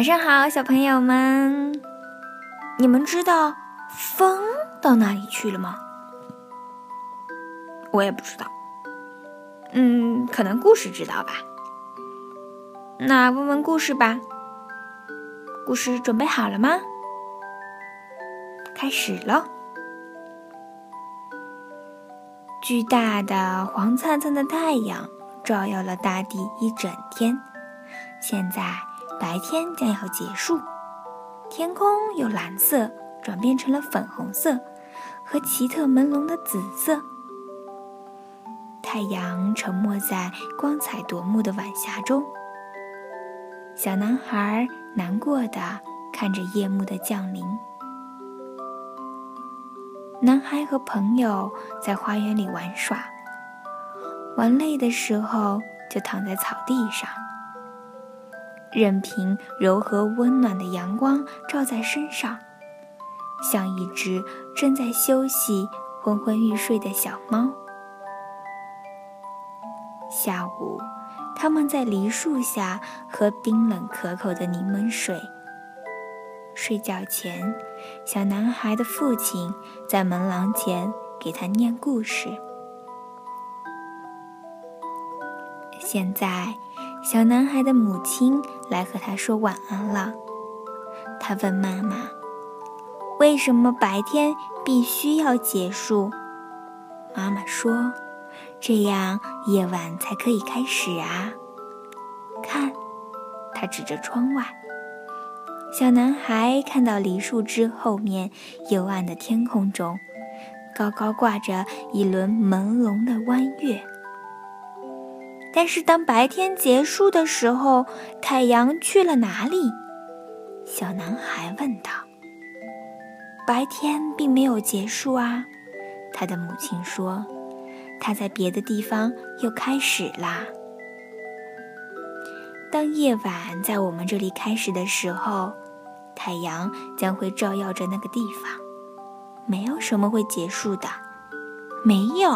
晚上好，小朋友们，你们知道风到哪里去了吗？我也不知道。嗯，可能故事知道吧。那问问故事吧。故事准备好了吗？开始了。巨大的黄灿灿的太阳照耀了大地一整天，现在。白天将要结束，天空由蓝色转变成了粉红色和奇特朦胧的紫色。太阳沉没在光彩夺目的晚霞中。小男孩难过的看着夜幕的降临。男孩和朋友在花园里玩耍，玩累的时候就躺在草地上。任凭柔和温暖的阳光照在身上，像一只正在休息、昏昏欲睡的小猫。下午，他们在梨树下喝冰冷可口的柠檬水。睡觉前，小男孩的父亲在门廊前给他念故事。现在。小男孩的母亲来和他说晚安了。他问妈妈：“为什么白天必须要结束？”妈妈说：“这样夜晚才可以开始啊。”看，他指着窗外。小男孩看到梨树枝后面幽暗的天空中，高高挂着一轮朦胧的弯月。但是当白天结束的时候，太阳去了哪里？小男孩问道。白天并没有结束啊，他的母亲说，他在别的地方又开始啦。当夜晚在我们这里开始的时候，太阳将会照耀着那个地方，没有什么会结束的。没有，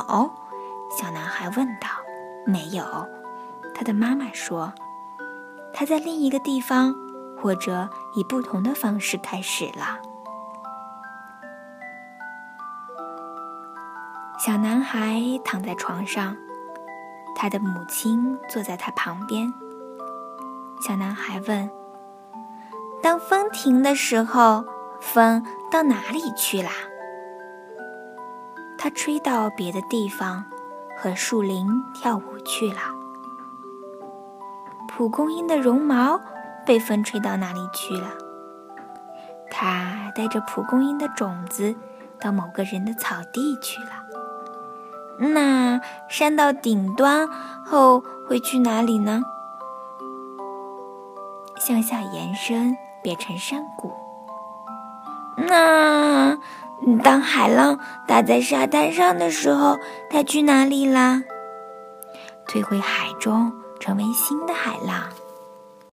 小男孩问道。没有，他的妈妈说，他在另一个地方，或者以不同的方式开始了。小男孩躺在床上，他的母亲坐在他旁边。小男孩问：“当风停的时候，风到哪里去啦？”他吹到别的地方。和树林跳舞去了。蒲公英的绒毛被风吹到哪里去了？它带着蒲公英的种子到某个人的草地去了。那山到顶端后会去哪里呢？向下延伸，变成山谷。那。当海浪打在沙滩上的时候，它去哪里啦？退回海中，成为新的海浪。